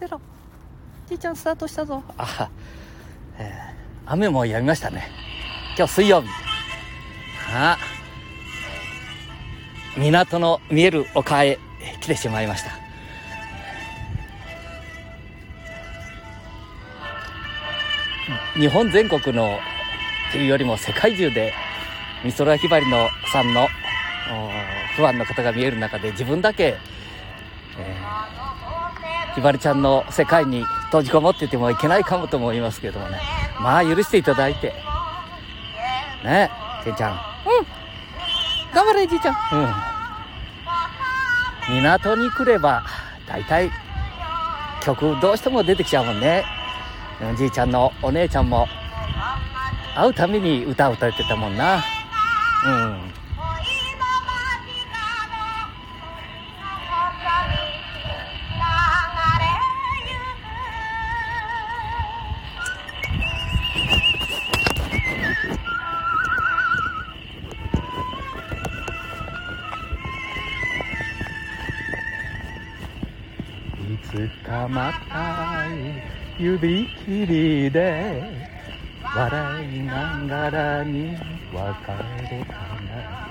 0じいちゃんスタートしたぞ。あ、えー、雨もやみましたね。今日水曜日。あ港の見える丘へ来てしまいました。日本全国のというよりも世界中で美空ひばりのさんのファンの方が見える中で自分だけ、ひばりちゃんの世界に閉じこもっててもいけないかもと思いますけどもね。まあ許していただいて。ねけんちゃん。うん。頑張れじいちゃん。うん。港に来れば大体曲どうしても出てきちゃうもんね。じいちゃんのお姉ちゃんも会うために歌を歌ってたもんな。うん指切りで笑いながらに別れたな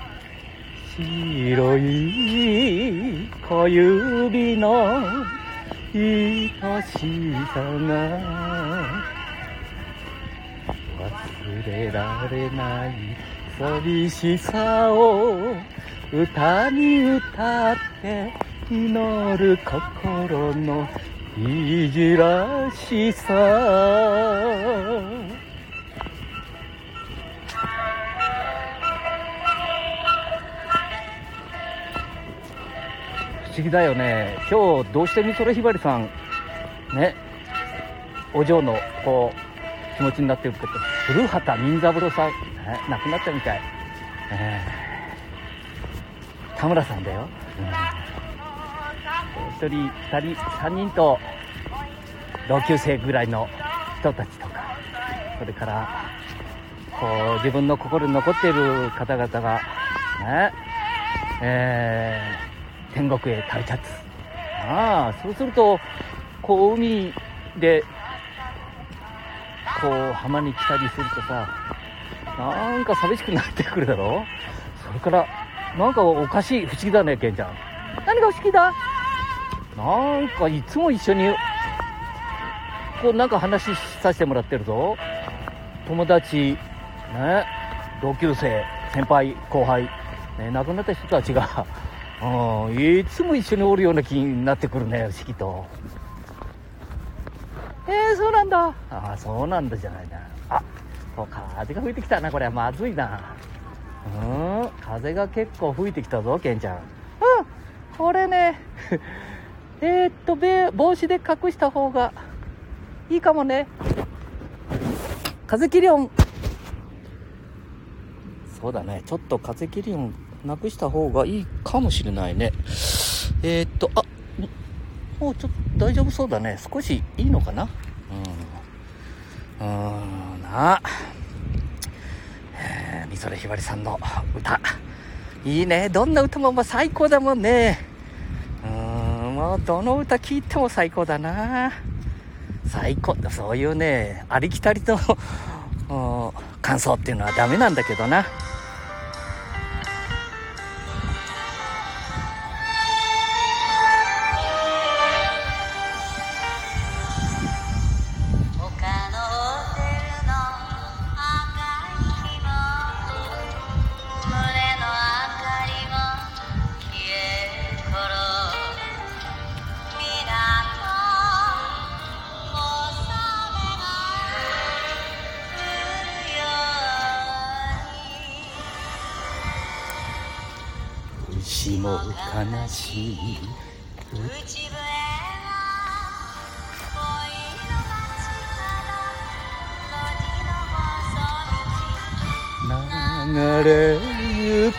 白い小指の愛しさが忘れられない寂しさを歌に歌って祈る心のいじらしさ。不思議だよね。今日どうして美空ひばりさんねお嬢のこう気持ちになってるって古畑任三郎さん、ね、亡くなっちゃうみたい、えー、田村さんだよ、うん。1人2人3人と同級生ぐらいの人たちとかそれからこう自分の心に残っている方々がねえー、天国へ旅立つああそうするとこう海でこう浜に来たりするとさなんか寂しくなってくるだろそれからなんかおかしい不思議だねケンちゃん。何が不思議だ？なんかいつも一緒に、こうなんか話させてもらってるぞ。友達、ね、同級生、先輩、後輩、ね、亡くなった人たちが、うん、いつも一緒におるような気になってくるね、不思議と。えー、そうなんだ。あ、そうなんだじゃないな。あ、そう、風が吹いてきたな、これはまずいな。うん、風が結構吹いてきたぞ、ケンちゃん。うん、これね、えー、っと、帽子で隠した方がいいかもね。風切り音。そうだね。ちょっと風切り音なくした方がいいかもしれないね。えー、っと、あ、もうちょっと大丈夫そうだね。少しいいのかな？うん。うん、なえー、美空ひばりさんの歌。いいね。どんな歌も最高だもんね。どの歌聴いても最高だな。最高。そういうねありきたりと 感想っていうのはダメなんだけどな。流れゆく。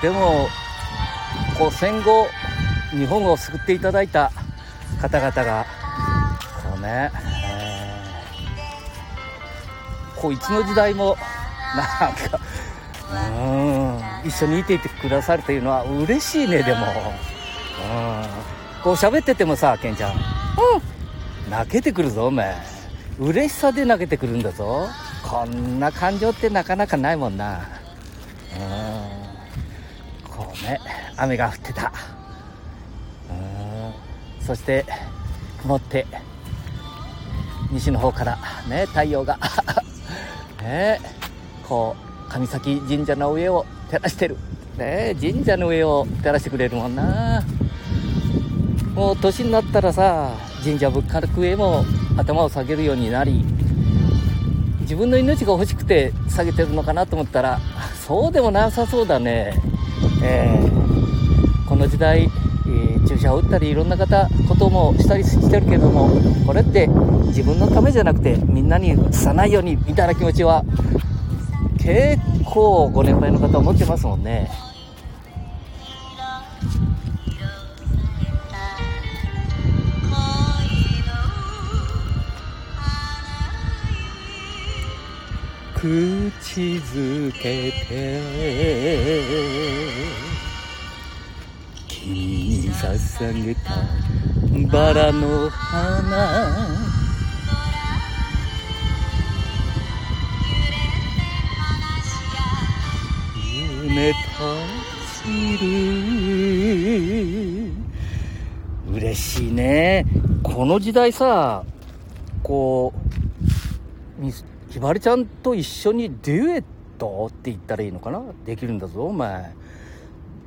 でもこう戦後日本を救っていただいた方々がね、えこいつの時代もなんかうん一緒にいていてくださるというのは嬉しいねでも。こう喋っててもさケンちゃん。うん。泣けてくるぞお前。嬉しさで泣けてくるんだぞ。こんな感情ってなかなかないもんな。うん。こうね雨が降ってた。うん。そして曇って西の方からね太陽が。ね。こう神崎神社の上を照らしてる。ね神社の上を照らしてくれるもんなもう年になったらさ神社仏閣へも頭を下げるようになり自分の命が欲しくて下げてるのかなと思ったらそうでもなさそうだね、えー、この時代注射を打ったりいろんな方こともしたりしてるけどもこれって自分のためじゃなくてみんなにうつさないようにみたいな気持ちは結構ご年配の方は持ってますもんね。口づけて君に捧げたバラの花夢立ちる嬉しいねこの時代さこうひばりちゃんと一緒にデュエットって言ったらいいのかな？できるんだぞお前。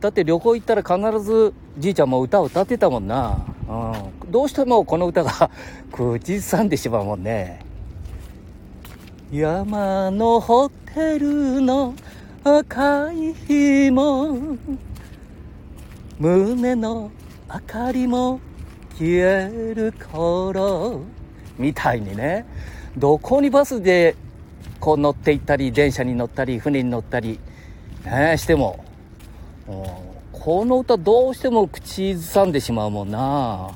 だって旅行行ったら必ずじいちゃんも歌を歌ってたもんな、うん、どうしてもこの歌が 口ずさんでしまうもんね。山のホテルの赤い紐胸の明かりも消える頃。みたいにね。どこにバスでこう乗って行ったり電車に乗ったり船に乗ったり、ね、してもこの歌どうしても口ずさんでしまうもんな。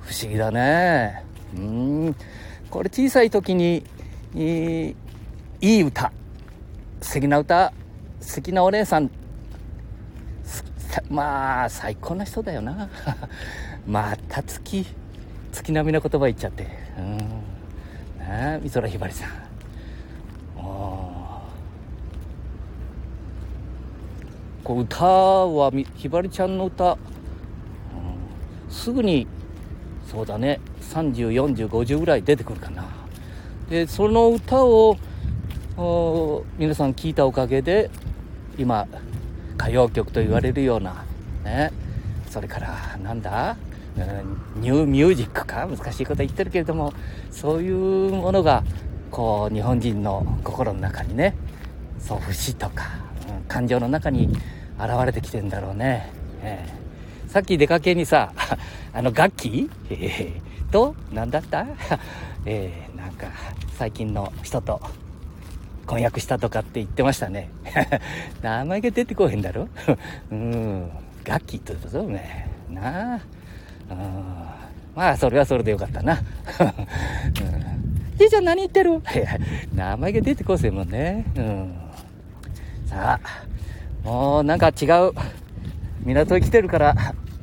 不思議だね。うん。これ小さい時にいい歌。素敵な歌。素敵なお姉さん。まあ最高な人だよな。また月月並みの言葉言っちゃって。うん。美空ひばりさん。こう歌はひばりちゃんの歌、うん、すぐにそうだね。304050ぐらい出てくるかな。でその歌を皆さん聞いたおかげで今歌謡曲と言われるようなね。それからなんだ？ニューミュージックか難しいこと言ってるけれどもそういうものがこう日本人の心の中にねそう節とか、うん、感情の中に現れてきてんだろうね。えー、さっき出かけにさ、あの楽器、えー、と、何だった？えー、なんか最近の人と婚約したとかって言ってましたね。名前が出てこへんだろ？うん。楽器って言ったぞ、お前。なあ。うん。まあ、それはそれでよかったな。うんじいちゃん何言ってる？名前が出てこせんもんね。うん。さあ、もうなんか違う港へ来てるから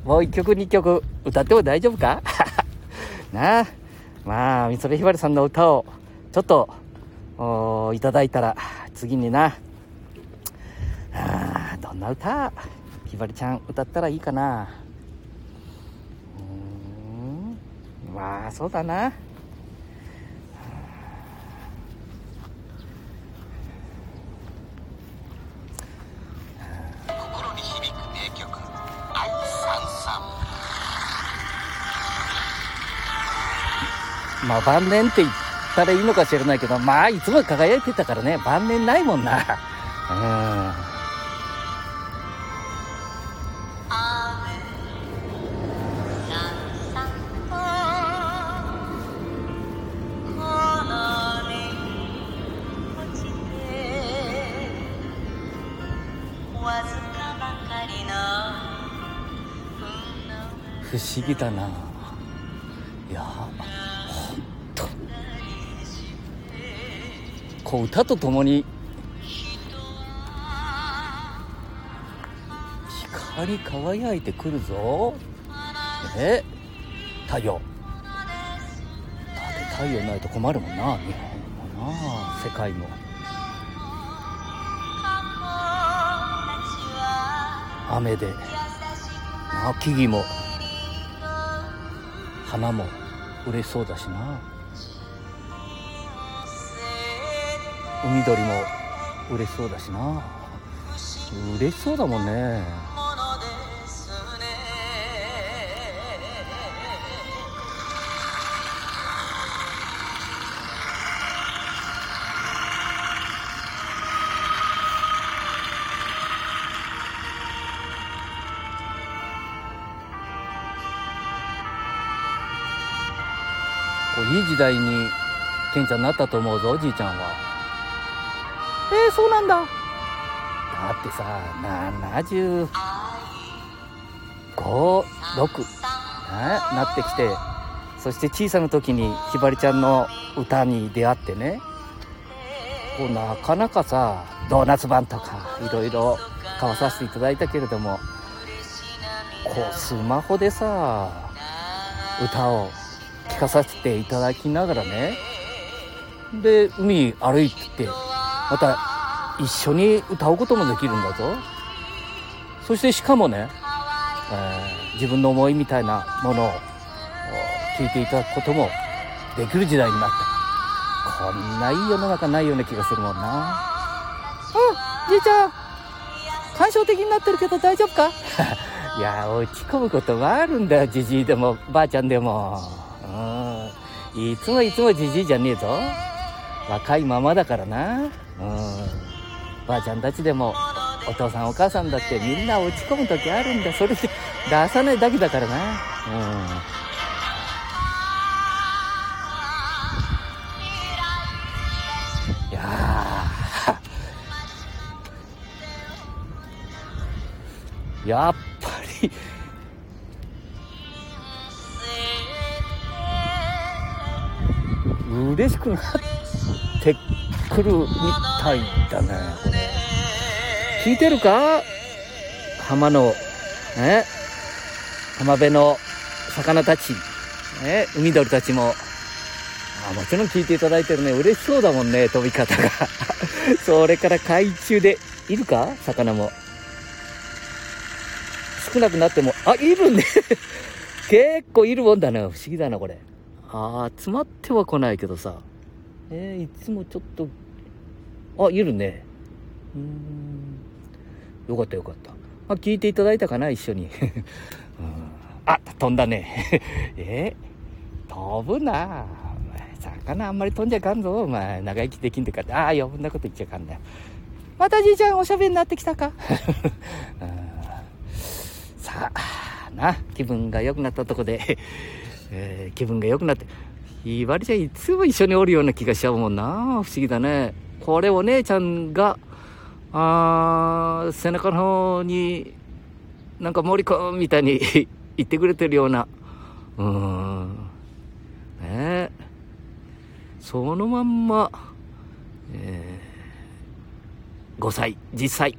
もう一曲二曲歌っても大丈夫か？なあまあ美空ひばりさんの歌をちょっといただいたら次になあどんな歌？ひばりちゃん歌ったらいいかなうんまあそうだなまあ晩年って言ったらいいのか知らないけど、まあいつも輝いてたからね、晩年ないもんな。うん。不思議だな。いや。こう歌とともに光り輝いてくるぞ。え？太陽。太陽ないと困るもんな日本もな世界も。雨で。なあ木々も。花も嬉しそうだしな。海鳥も嬉しそうだしな。嬉しそうだもんね。いい時代にケンちゃんなったと思うぞおじいちゃんは。えー、そうなんだ。だってさ75、6、ね、なってきてそして小さな時にひばりちゃんの歌に出会ってねこうなかなかさドーナツ版とかいろいろ買わさせていただいたけれどもこうスマホでさ歌を聴かさせていただきながらね。で海歩いててまた一緒に歌うこともできるんだぞ。そしてしかもね、えー、自分の思いみたいなものを聞いていただくこともできる時代になったこんないい世の中ないような気がするもんな。うんじいちゃん感傷的になってるけど大丈夫か？いや落ち込むこともあるんだよじじいでもばあちゃんでもうんいつもいつもじじいじゃねえぞ。若いままだからな。うん。ばあちゃんたちでもお父さんお母さんだってみんな落ち込む時あるんだ。それで出さないだけだからな。うん。いややっぱり嬉しくなってくるみたいだね。聞いてるか？浜のね浜辺の魚たち、ね、海鳥たちも。あもちろん聞いていただいてるね。嬉しそうだもんね飛び方が。それから海中でいるか？魚も。少なくなっても。あいるね。結構いるもんだな。不思議だなこれ。あ集まっては来ないけどさ。えー、いつもちょっとあいるね。うん。よかったよかった。あ聞いていただいたかな一緒に、うん、あ飛んだね。え？ー、飛ぶな。魚あんまり飛んじゃいかんぞ。お前長生きできんてか。ってああ余分なこと言っちゃいかんだよ。またじいちゃんおしゃべりになってきたか？さあな。気分が良くなったとこでえー、気分が良くなって、ひばりちゃんいつも一緒におるような気がしちゃうもんな。不思議だね。これお姉ちゃんが、あ背中の方に、なんか森くんみたいに 言ってくれてるような、うん。ねそのまんま、えー、5歳、10歳、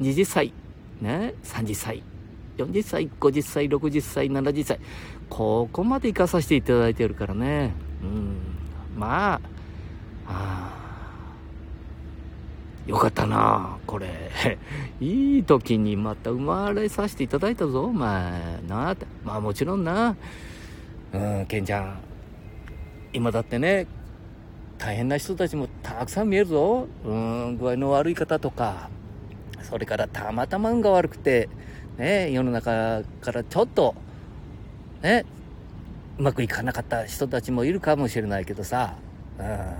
20歳、ね、30歳、40歳、50歳、60歳、70歳。ここまで行かさせていただいてるからね。うん。まあ、あよかったなこれ。いい時にまた生まれさせていただいたぞ、お前。なあって。まあもちろんな。うん、ケンちゃん。今だってね、大変な人たちもたくさん見えるぞ。うん、具合の悪い方とか。それからたまたま運が悪くて、ね、世の中からちょっと、ね、うまくいかなかった人たちもいるかもしれないけどさ、うん、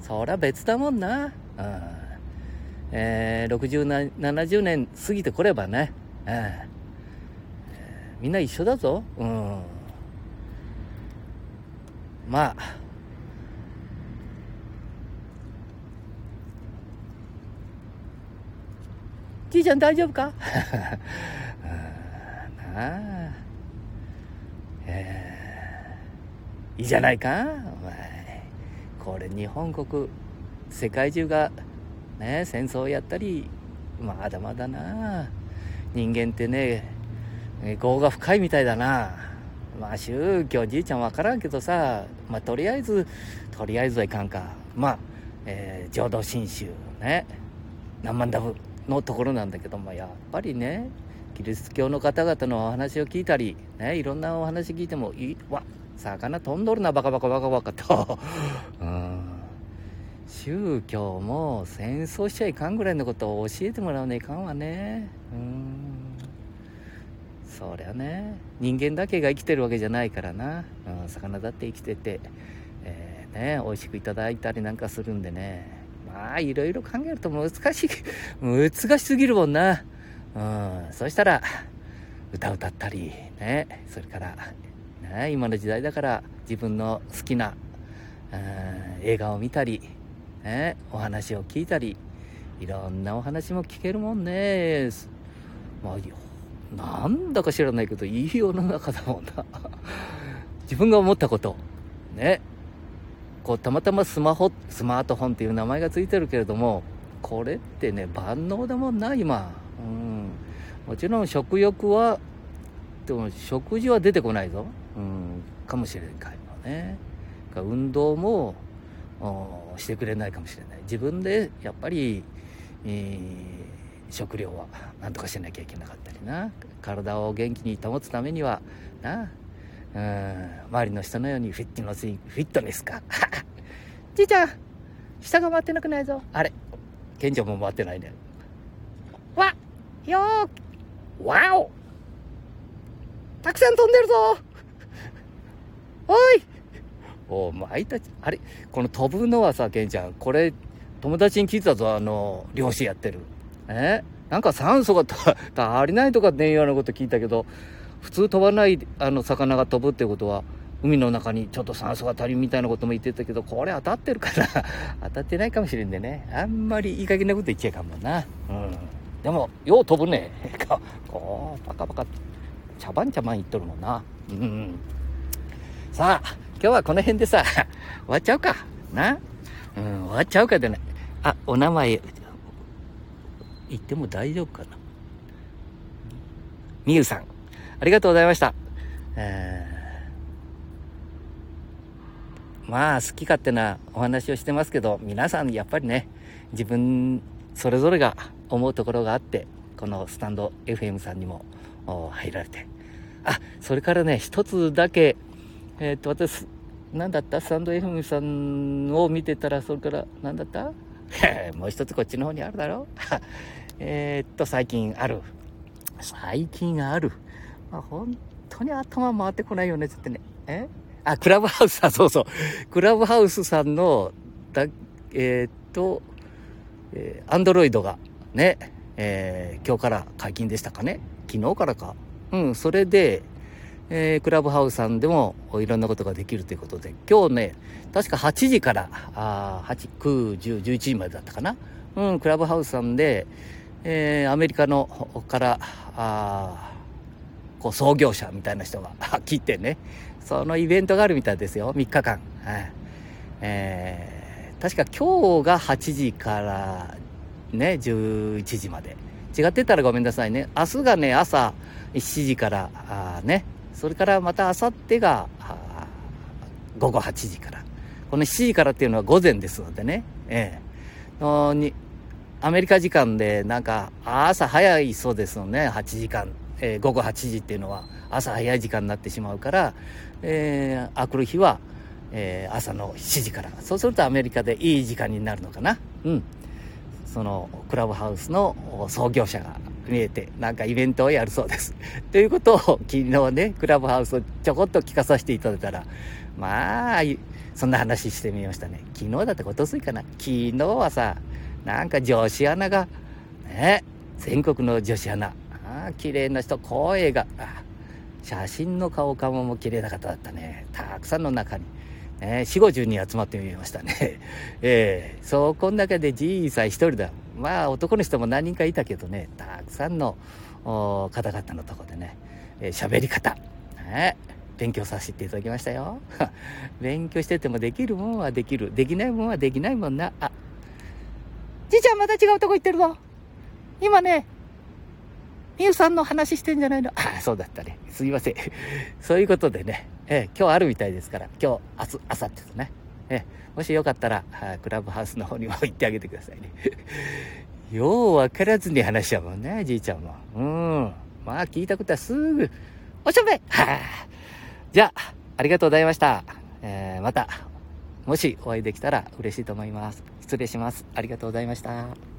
そりゃ別だもんな。うん。えー、60、70年過ぎてこればね、うん、みんな一緒だぞ。うん、まあ、じいちゃん大丈夫か？なあ。えー、いいじゃないか？お前。これ日本国世界中がね戦争をやったりまだまだな。人間ってね業が深いみたいだな。まあ宗教じいちゃん分からんけどさ。まあとりあえずとりあえずはいかんか。まあ、えー、浄土真宗ね。何万ダブのところなんだけどもやっぱりねキリスト教の方々のお話を聞いたり、ね、いろんなお話聞いてもいわ魚飛んどるなバカバカバカバカと。うん。宗教も戦争しちゃいかんぐらいのことを教えてもらわねいかんわね。うん。そりゃね人間だけが生きてるわけじゃないからな、うん、魚だって生きてて、えー、ね美味しくいただいたりなんかするんでね。まあいろいろ考えると難しい難しすぎるもんな。うん。そしたら歌歌ったりね。それからね、今の時代だから自分の好きな、映画を見たり、ね、お話を聞いたりいろんなお話も聞けるもんね。まあなんだか知らないけどいい世の中だもんな。自分が思ったことね。こうたまたまスマホスマートフォンっていう名前が付いてるけれどもこれってね万能だもんな今、うん、もちろん食欲はでも食事は出てこないぞ。うん、かもしれないね。運動もしてくれないかもしれない。自分でやっぱり、えー、食料は何とかしなきゃいけなかったりな。体を元気に保つためにはな。うん周りの人のようにフィットネスフィットネスか。じいちゃん下が回ってなくないぞ。あれ賢者も回ってないね。わよーわおたくさん飛んでるぞおいお前たち、あれこの飛ぶのはさ、ケンちゃん、これ、友達に聞いたぞ、あの、漁師やってる。え？なんか酸素が 足りないとかっていうようなこと聞いたけど、普通飛ばないあの魚が飛ぶってことは、海の中にちょっと酸素が足りんみたいなことも言ってたけど、これ当たってるから 当たってないかもしれんでね。あんまりいい加減なこと言っちゃいかんもんな。うん。でも、よう飛ぶね。こう、パカパカ、茶番茶番言っとるもんな。うん。さあ、今日はこの辺でさ、終わっちゃうか。な？うん、終わっちゃうかでね。あ、お名前、言っても大丈夫かな。みゆさん、ありがとうございました。えまあ、好き勝手なお話をしてますけど、皆さんやっぱりね、自分それぞれが思うところがあって、このスタンド FM さんにも入られて。あ、それからね、一つだけえっ、と、私、何だった？スタンド FM さんを見てたら、それから、何だった？もう一つこっちの方にあるだろ えっと、最近ある。最近ある。まあ、本当に頭回ってこないよね、つってね。え？あ、クラブハウスさん、そうそう。クラブハウスさんの、だ、えー、っと、えー、アンドロイドがね、えー、今日から解禁でしたかね？昨日からか。うん、それで、えー、クラブハウスさんでもいろんなことができるということで、今日ね、確か8時から、あ8、9、10、11時までだったかな？うん、クラブハウスさんで、えー、アメリカのから、あこう創業者みたいな人が 来てね、そのイベントがあるみたいですよ、3日間。はいえー、確か今日が8時からね、11時まで。違ってたらごめんなさいね。明日がね、朝7時から、あね、それからまたあさってが午後8時から。この7時からっていうのは午前ですのでね、ええ。のにアメリカ時間でなんか朝早いそうですのね。8時間、えー、午後8時っていうのは朝早い時間になってしまうから、えー、あくる日は、えー、朝の7時から。そうするとアメリカでいい時間になるのかな。うん。そのクラブハウスの創業者が見えて、なんかイベントをやるそうです。ということを昨日ね、クラブハウスをちょこっと聞かさせていただいたら、まあ、そんな話してみましたね。昨日だってことすいかな。昨日はさ、なんか女子アナが、ね、全国の女子アナ、あ綺麗な人、声が、写真の顔かもも綺麗な方だったね。たくさんの中に。ね、4、50人集まってみましたね。えー、そこの中でじいさん一人だ。まあ男の人も何人かいたけどね、たくさんの方々のとこでね、えー、喋り方、ね、勉強させていただきましたよ。勉強しててもできるもんはできる。できないもんはできないもんな。あ、じいちゃんまた違うとこ行ってるぞ。今ね、みゆさんの話してんじゃないの。あ、そうだったね。すいません。そういうことでね、え今日あるみたいですから、今日、明日、明後日とね。えもしよかったら、クラブハウスの方にも行ってあげてくださいね。よう分からずに話しちゃうもんね、じいちゃんも。うん。まあ、聞いたことはすぐ、おしゃべはあ、じゃあ、ありがとうございました。えー、また、もしお会いできたら嬉しいと思います。失礼します。ありがとうございました。